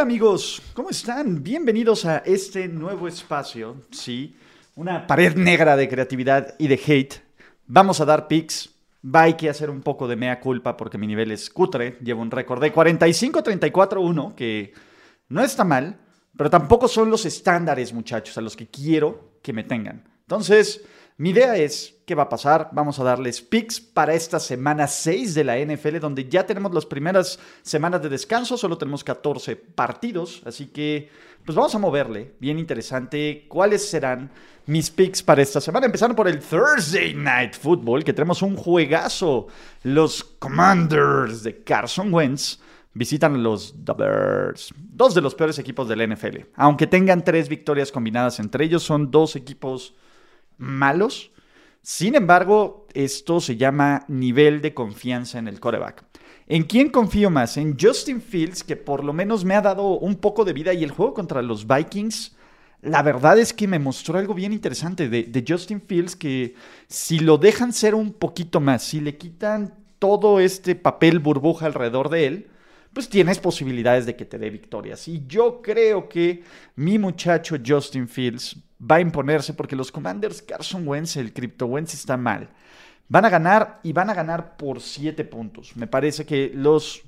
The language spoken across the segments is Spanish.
Hola amigos, ¿cómo están? Bienvenidos a este nuevo espacio, sí, una pared negra de creatividad y de hate. Vamos a dar pics, va hay que hacer un poco de mea culpa porque mi nivel es cutre, llevo un récord de 45-34-1, que no está mal, pero tampoco son los estándares muchachos a los que quiero que me tengan. Entonces, mi idea es, ¿qué va a pasar? Vamos a darles picks para esta semana 6 de la NFL, donde ya tenemos las primeras semanas de descanso, solo tenemos 14 partidos, así que pues vamos a moverle, bien interesante, cuáles serán mis picks para esta semana, empezando por el Thursday Night Football, que tenemos un juegazo, los Commanders de Carson Wentz visitan los Bears, dos de los peores equipos de la NFL, aunque tengan tres victorias combinadas entre ellos, son dos equipos malos. Sin embargo, esto se llama nivel de confianza en el coreback. ¿En quién confío más? En Justin Fields, que por lo menos me ha dado un poco de vida y el juego contra los Vikings. La verdad es que me mostró algo bien interesante de, de Justin Fields, que si lo dejan ser un poquito más, si le quitan todo este papel burbuja alrededor de él, pues tienes posibilidades de que te dé victorias. Y yo creo que mi muchacho Justin Fields va a imponerse porque los Commanders Carson Wentz, el Crypto Wentz está mal. Van a ganar y van a ganar por 7 puntos. Me parece que los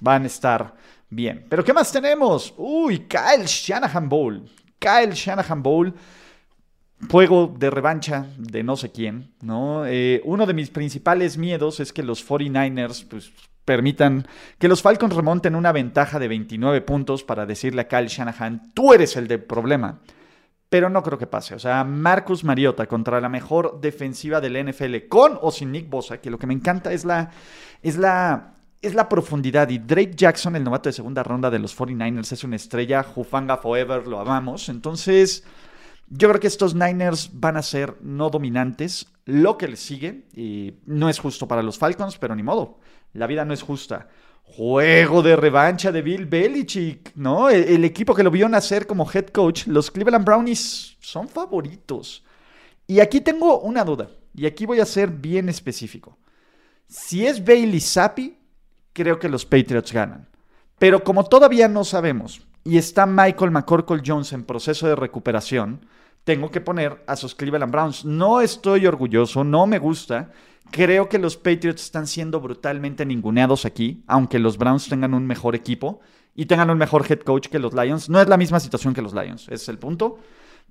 van a estar bien. Pero ¿qué más tenemos? Uy, Kyle Shanahan Bowl. Kyle Shanahan Bowl. Juego de revancha de no sé quién, ¿no? Eh, uno de mis principales miedos es que los 49ers pues, permitan que los Falcons remonten una ventaja de 29 puntos para decirle a Kyle Shanahan, tú eres el de problema. Pero no creo que pase. O sea, Marcus Mariota contra la mejor defensiva del NFL, con o sin Nick Bosa, que lo que me encanta es la, es la, es la profundidad. Y Drake Jackson, el novato de segunda ronda de los 49ers, es una estrella. Jufanga Forever, lo amamos. Entonces, yo creo que estos Niners van a ser no dominantes. Lo que les sigue, y no es justo para los Falcons, pero ni modo. La vida no es justa. Juego de revancha de Bill Belichick, ¿no? El, equipo que lo vio nacer como head coach, los Cleveland Brownies son favoritos. Y aquí tengo una duda, y aquí voy a ser bien específico. Si es Bailey Zappi, creo que los Patriots ganan. Pero como todavía no sabemos, y está Michael McCorkle Jones en proceso de recuperación, tengo que poner a sus Cleveland Browns. No estoy orgulloso, no me gusta, Creo que los Patriots están siendo brutalmente ninguneados aquí, aunque los Browns tengan un mejor equipo y tengan un mejor head coach que los Lions. No es la misma situación que los Lions, ese es el punto.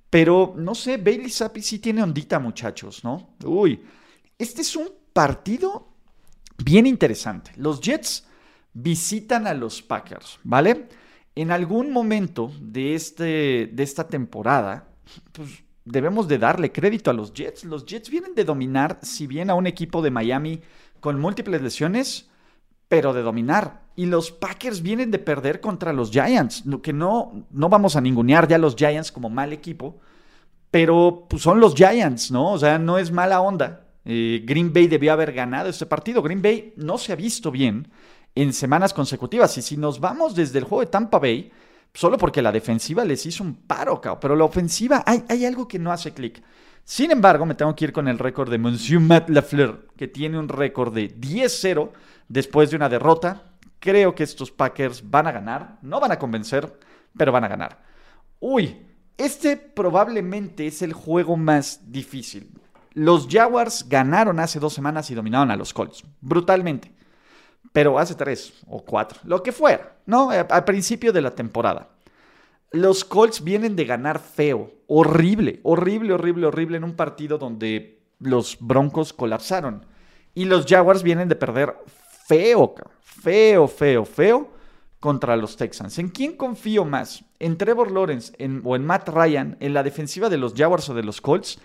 Pero no sé, Bailey Zappi sí tiene ondita, muchachos, ¿no? Uy, este es un partido bien interesante. Los Jets visitan a los Packers, ¿vale? En algún momento de, este, de esta temporada, pues debemos de darle crédito a los Jets. Los Jets vienen de dominar, si bien a un equipo de Miami con múltiples lesiones, pero de dominar. Y los Packers vienen de perder contra los Giants, que no, no vamos a ningunear ya a los Giants como mal equipo, pero pues, son los Giants, ¿no? O sea, no es mala onda. Eh, Green Bay debió haber ganado este partido. Green Bay no se ha visto bien en semanas consecutivas. Y si nos vamos desde el juego de Tampa Bay, solo porque la defensiva les hizo un paro, pero la ofensiva hay, hay algo que no hace clic. Sin embargo, me tengo que ir con el récord de Monsieur Matt Lafleur, que tiene un récord de 10-0 después de una derrota. Creo que estos Packers van a ganar, no van a convencer, pero van a ganar. Uy, este probablemente es el juego más difícil. Los Jaguars ganaron hace dos semanas y dominaron a los Colts, brutalmente pero hace tres o cuatro, lo que fuera, ¿no? Al principio de la temporada. Los Colts vienen de ganar feo, horrible, horrible, horrible, horrible en un partido donde los Broncos colapsaron. Y los Jaguars vienen de perder feo, feo, feo, feo contra los Texans. ¿En quién confío más? ¿En Trevor Lawrence o en Matt Ryan en la defensiva de los Jaguars o de los Colts?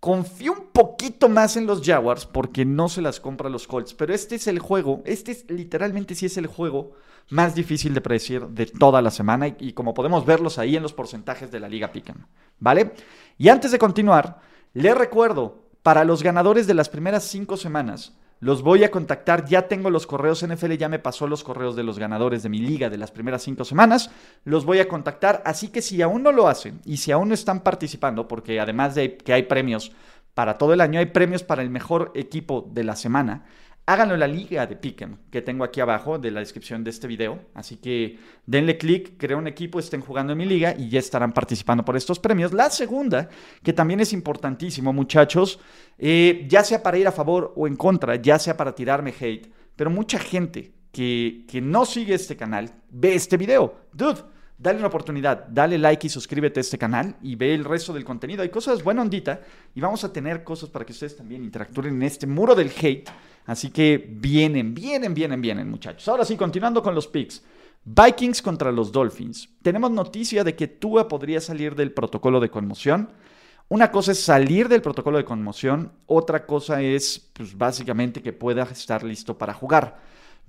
Confío un poquito más en los Jaguars porque no se las compra los Colts, pero este es el juego, este es literalmente sí es el juego más difícil de predecir de toda la semana y, como podemos verlos ahí en los porcentajes de la Liga Pick'em, ¿vale? Y antes de continuar, les recuerdo, para los ganadores de las primeras cinco semanas, los voy a contactar, ya tengo los correos, NFL ya me pasó los correos de los ganadores de mi liga de las primeras cinco semanas, los voy a contactar, así que si aún no lo hacen y si aún no están participando, porque además de que hay premios para todo el año, hay premios para el mejor equipo de la semana, háganlo en la liga de Pick'em que tengo aquí abajo de la descripción de este video. Así que denle clic, crea un equipo, estén jugando en mi liga y ya estarán participando por estos premios. La segunda, que también es importantísimo, muchachos, eh, ya sea para ir a favor o en contra, ya sea para tirarme hate, pero mucha gente que, que no sigue este canal ve este video. Dude dale una oportunidad, dale like y suscríbete a este canal y ve el resto del contenido. Hay cosas buena ondita y vamos a tener cosas para que ustedes también interactúen en este muro del hate. Así que vienen, vienen, vienen, vienen, muchachos. Ahora sí, continuando con los picks. Vikings contra los Dolphins. Tenemos noticia de que Tua podría salir del protocolo de conmoción. Una cosa es salir del protocolo de conmoción, otra cosa es, pues, básicamente que pueda estar listo para jugar.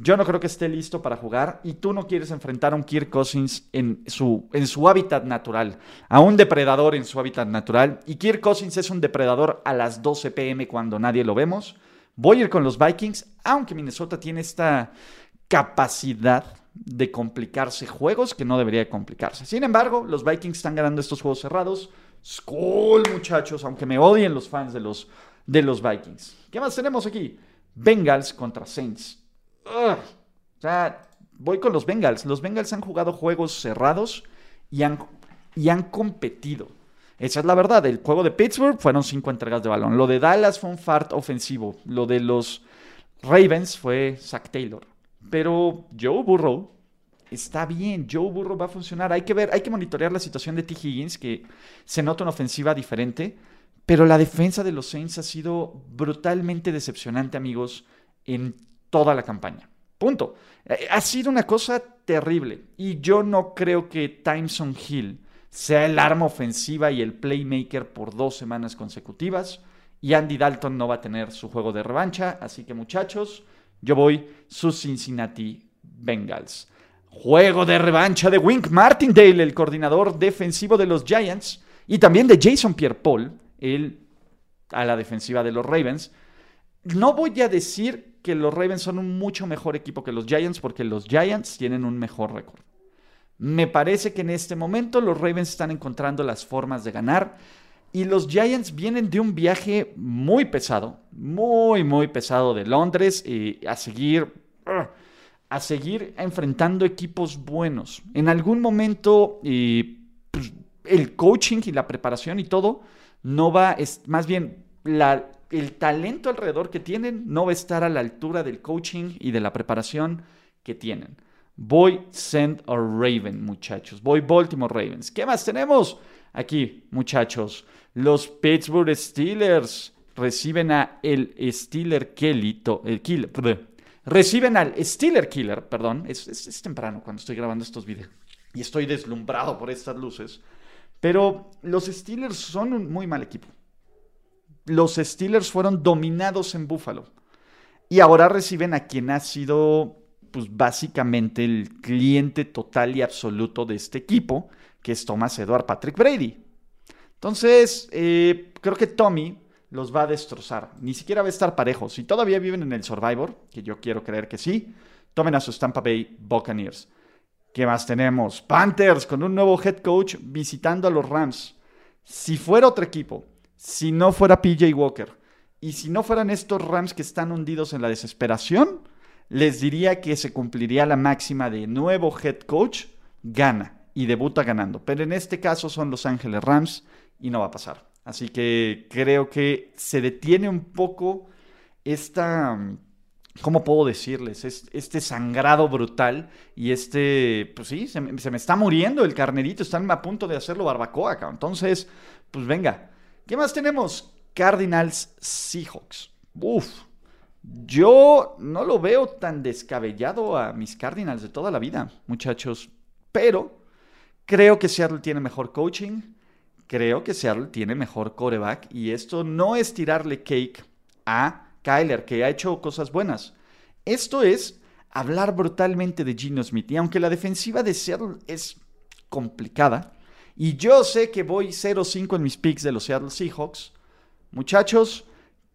Yo no creo que esté listo para jugar y tú no quieres enfrentar a un Kirk Cousins en su, en su hábitat natural, a un depredador en su hábitat natural. Y Kirk Cousins es un depredador a las 12 pm cuando nadie lo vemos. Voy a ir con los Vikings, aunque Minnesota tiene esta capacidad de complicarse juegos que no debería complicarse. Sin embargo, los Vikings están ganando estos juegos cerrados. Skull, muchachos, aunque me odien los fans de los, de los Vikings. ¿Qué más tenemos aquí? Bengals contra Saints. O sea, voy con los Bengals. Los Bengals han jugado juegos cerrados y han, y han competido. Esa es la verdad. El juego de Pittsburgh fueron cinco entregas de balón. Lo de Dallas fue un fart ofensivo. Lo de los Ravens fue Zach Taylor. Pero Joe Burrow está bien. Joe Burrow va a funcionar. Hay que ver, hay que monitorear la situación de T. Higgins, que se nota una ofensiva diferente. Pero la defensa de los Saints ha sido brutalmente decepcionante, amigos, toda la campaña. Punto. Eh, ha sido una cosa terrible y yo no creo que Timeson Hill sea el arma ofensiva y el playmaker por dos semanas consecutivas y Andy Dalton no va a tener su juego de revancha, así que muchachos, yo voy sus Cincinnati Bengals. Juego de revancha de Wink Martindale, el coordinador defensivo de los Giants, y también de Jason Pierre-Paul, el a la defensiva de los Ravens. No voy a decir que los Ravens son un mucho mejor equipo que los Giants porque los Giants tienen un mejor récord. Me parece que en este momento los Ravens están encontrando las formas de ganar y los Giants vienen de un viaje muy pesado, muy, muy pesado de Londres y a seguir, a seguir enfrentando equipos buenos. En algún momento pues, el coaching y la preparación y todo no va, es más bien la, el talento alrededor que tienen no va a estar a la altura del coaching y de la preparación que tienen. Voy send a Raven, muchachos. Voy Baltimore Ravens. ¿Qué más tenemos? Aquí, muchachos. Los Pittsburgh Steelers reciben a el Steeler Kelly, el killer, reciben al Steeler Killer, perdón. Es, es temprano cuando estoy grabando estos videos y estoy deslumbrado por estas luces. Pero los Steelers son un muy mal equipo los Steelers fueron dominados en Buffalo. Y ahora reciben a quien ha sido, pues básicamente el cliente total y absoluto de este equipo, que es Thomas Edward Patrick Brady. Entonces, eh, creo que Tommy los va a destrozar. Ni siquiera va a estar parejo. Si todavía viven en el Survivor, que yo quiero creer que sí, tomen a su Tampa Bay Buccaneers. ¿Qué más tenemos? Panthers con un nuevo head coach visitando a los Rams. Si fuera otro equipo si no fuera PJ Walker y si no fueran estos Rams que están hundidos en la desesperación, les diría que se cumpliría la máxima de nuevo head coach, gana y debuta ganando. Pero en este caso son Los Ángeles Rams y no va a pasar. Así que creo que se detiene un poco esta, ¿cómo puedo decirles? Este sangrado brutal y este, pues sí, se me, está muriendo el carnerito, están a punto de hacerlo barbacoa acá. Entonces, pues venga, ¿Qué más tenemos? Cardinals Seahawks. Uf, yo no lo veo tan descabellado a mis Cardinals de toda la vida, muchachos. Pero creo que Seattle tiene mejor coaching. creo que Seattle tiene mejor coreback y esto no es tirarle cake a Kyler, que ha hecho cosas buenas. Esto es hablar brutalmente de Gino Smith. Y aunque la defensiva de Seattle es complicada, y yo sé que voy 0-5 en mis picks de los Seattle Seahawks, muchachos,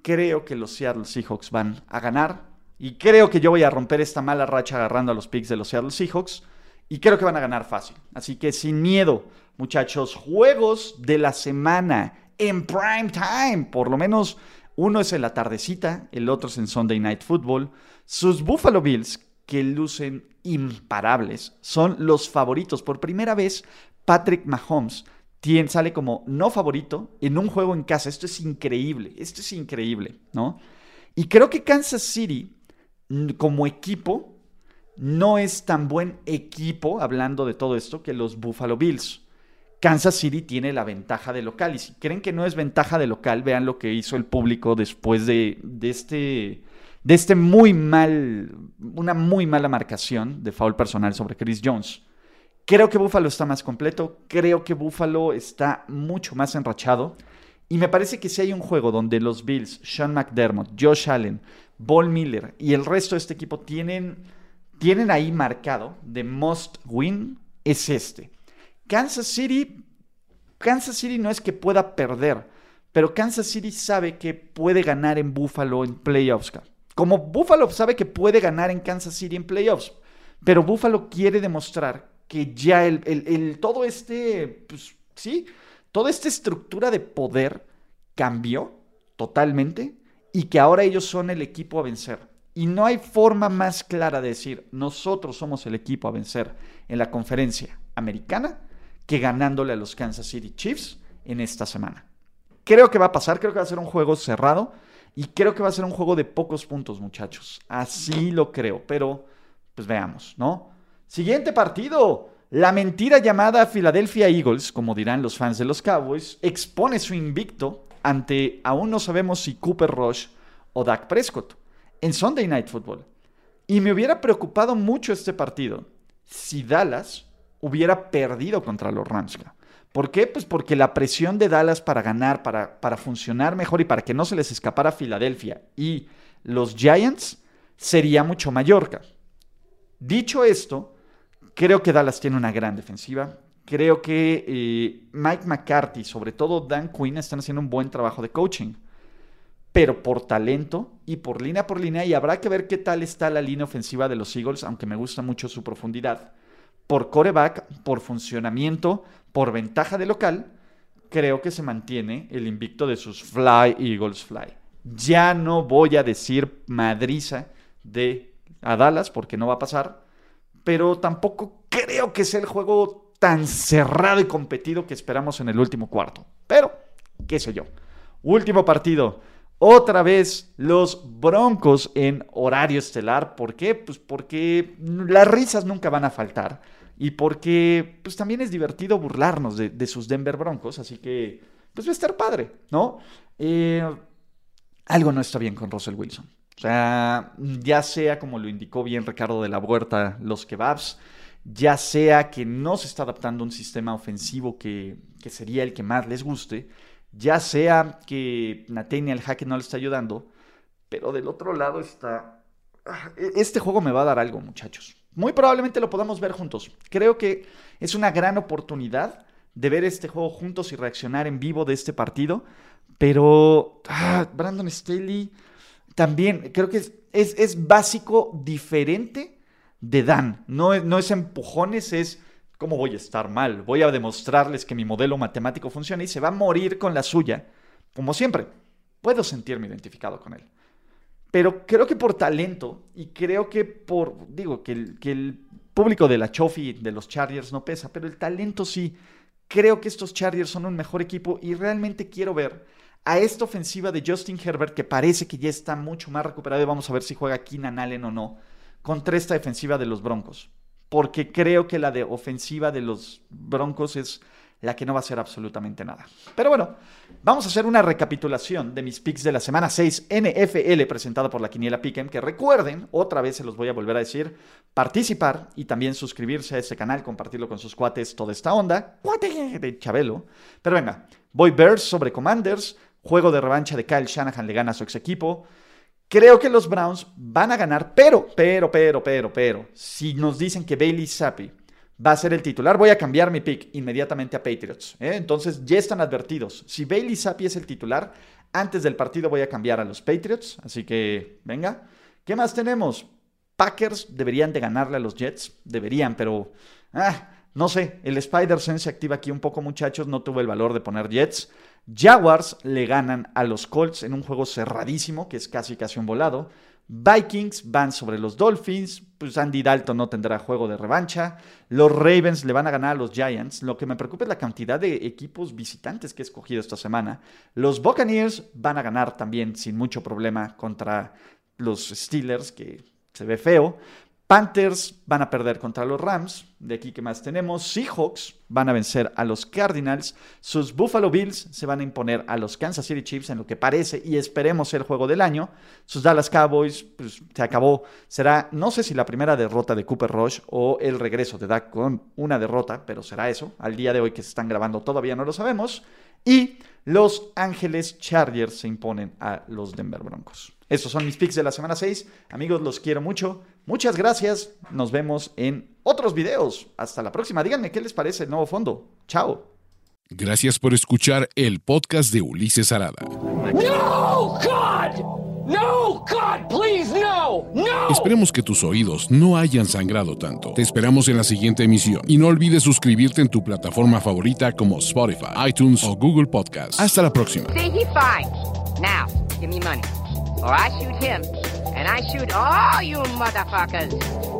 creo que los Seattle Seahawks van a ganar. Y creo que yo voy a romper esta mala racha agarrando a los picks de los Seattle Seahawks. Y creo que van a ganar fácil. Así que sin miedo, muchachos, juegos de la semana en prime time. Por lo menos uno es en la tardecita, el otro es en Sunday Night Football. Sus Buffalo Bills, que lucen imparables, son los favoritos. Por primera vez, Patrick Mahomes sale como no favorito en un juego en casa. Esto es increíble, esto es increíble, ¿no? Y creo que Kansas City, como equipo, no es tan buen equipo, hablando de todo esto, que los Buffalo Bills. Kansas City tiene la ventaja de local. Y si creen que no es ventaja de local, vean lo que hizo el público después de, este, de este muy mal, una muy mala marcación de foul personal sobre Chris Jones. Creo que Buffalo está más completo, creo que Buffalo está mucho más enrachado. Y me parece que si hay un juego donde los Bills, Sean McDermott, Josh Allen, Ball Miller y el resto de este equipo tienen, tienen ahí marcado de must win, es este. Kansas City, Kansas City no es que pueda perder, pero Kansas City sabe que puede ganar en Buffalo en playoffs. Como Buffalo sabe que puede ganar en Kansas City en playoffs, pero Buffalo quiere demostrar que ya el, todo este, pues sí, toda esta estructura de poder cambió totalmente y que ahora ellos son el equipo a vencer. Y no hay forma más clara de decir, nosotros somos el equipo a vencer en la conferencia americana que ganándole a los Kansas City Chiefs en esta semana. Creo que va a pasar, creo que va a ser un juego cerrado y creo que va a ser un juego de pocos puntos, muchachos. Así lo creo, pero pues veamos, ¿no? Siguiente partido. La mentira llamada Philadelphia Eagles, como dirán los fans de los Cowboys, expone su invicto ante aún no sabemos si Cooper Rush o Dak Prescott en Sunday Night Football. Y me hubiera preocupado mucho este partido si Dallas hubiera perdido contra los Rams. ¿Por qué? Pues porque la presión de Dallas para ganar, para, para funcionar mejor y para que no se les escapara Filadelfia y los Giants sería mucho mayor. Dicho esto, creo que Dallas tiene una gran defensiva. Creo que eh, Mike McCarthy, sobre todo Dan Quinn, están haciendo un buen trabajo de coaching. Pero por talento y por línea por línea, y habrá que ver qué tal está la línea ofensiva de los Eagles, aunque me gusta mucho su profundidad por coreback, por funcionamiento, por ventaja de local, creo que se mantiene el invicto de sus Fly Eagles Fly. Ya no voy a decir madriza de a Dallas porque no va a pasar, pero tampoco creo que sea el juego tan cerrado y competido que esperamos en el último cuarto. Pero, qué sé yo. Último partido. Otra vez los Broncos en horario estelar. ¿Por qué? Pues porque las risas nunca van a faltar. Y porque pues también es divertido burlarnos de, sus Denver Broncos. Así que pues va a estar padre, ¿no? Eh, algo no está bien con Russell Wilson. O sea, ya sea como lo indicó bien Ricardo de la Huerta, los kebabs, ya sea que no se está adaptando a un sistema ofensivo que, que sería el que más les guste, ya sea que Nathaniel Hackett no le está ayudando, pero del otro lado está... Ah, e-, este juego me va a dar algo, muchachos. Muy probablemente lo podamos ver juntos. Creo que es una gran oportunidad de ver este juego juntos y reaccionar en vivo de este partido. Pero ah, Brandon Staley también creo que es, es, básico diferente de Dan. No, no es empujones, es ¿Cómo voy a estar mal? Voy a demostrarles que mi modelo matemático funciona y se va a morir con la suya. Como siempre, puedo sentirme identificado con él. Pero creo que por talento y creo que por, digo, que el, que el público de la Chofi, de los Chargers no pesa, pero el talento sí. Creo que estos Chargers son un mejor equipo y realmente quiero ver a esta ofensiva de Justin Herbert, que parece que ya está mucho más recuperado y vamos a ver si juega Keenan Allen o no, contra esta defensiva de los Broncos porque creo que la de ofensiva de los Broncos es la que no va a ser absolutamente nada. Pero bueno, vamos a hacer una recapitulación de mis picks de la semana 6 NFL presentado por la Quiniela Pick'em, que recuerden, otra vez se los voy a volver a decir, participar y también suscribirse a este canal, compartirlo con sus cuates, toda esta onda, cuate de Chabelo. Pero venga, voy Bears sobre Commanders, juego de revancha de Kyle Shanahan le gana a su ex equipo. Creo que los Browns van a ganar, pero, pero, pero, pero, pero, si nos dicen que Bailey Zappi va a ser el titular, voy a cambiar mi pick inmediatamente a Patriots. ¿eh? Entonces ya están advertidos. Si Bailey Zappi es el titular, antes del partido voy a cambiar a los Patriots. Así que, venga. ¿Qué más tenemos? Packers deberían de ganarle a los Jets. Deberían, pero... Ah, no sé, el Spider-Sense se activa aquí un poco, muchachos. No tuve el valor de poner Jets. Jaguars le ganan a los Colts en un juego cerradísimo, que es casi casi un volado. Vikings van sobre los Dolphins, pues Andy Dalton no tendrá juego de revancha. Los Ravens le van a ganar a los Giants. Lo que me preocupa es la cantidad de equipos visitantes que he escogido esta semana. Los Buccaneers van a ganar también sin mucho problema contra los Steelers, que se ve feo. Panthers van a perder contra los Rams. De aquí que más tenemos. Seahawks van a vencer a los Cardinals. Sus Buffalo Bills se van a imponer a los Kansas City Chiefs en lo que parece y esperemos el juego del año. Sus Dallas Cowboys pues, se acabó. Será, no sé si la primera derrota de Cooper Rush o el regreso de Dak con una derrota, pero será eso. Al día de hoy que se están grabando todavía no lo sabemos. Y los Ángeles Chargers se imponen a los Denver Broncos. Estos son mis picks de la semana 6. Amigos, los quiero mucho. Muchas gracias. Nos vemos en otros videos. Hasta la próxima. Díganme qué les parece el nuevo fondo. Chao. Gracias por escuchar el podcast de Ulises Arada. No, God! No, God, please, no! No! Esperemos que tus oídos no hayan sangrado tanto. Te esperamos en la siguiente emisión. Y no olvides suscribirte en tu plataforma favorita como Spotify, iTunes o Google Podcast. Hasta la próxima. See, he fine. Now, give me money. Or I shoot him, and I shoot all you motherfuckers.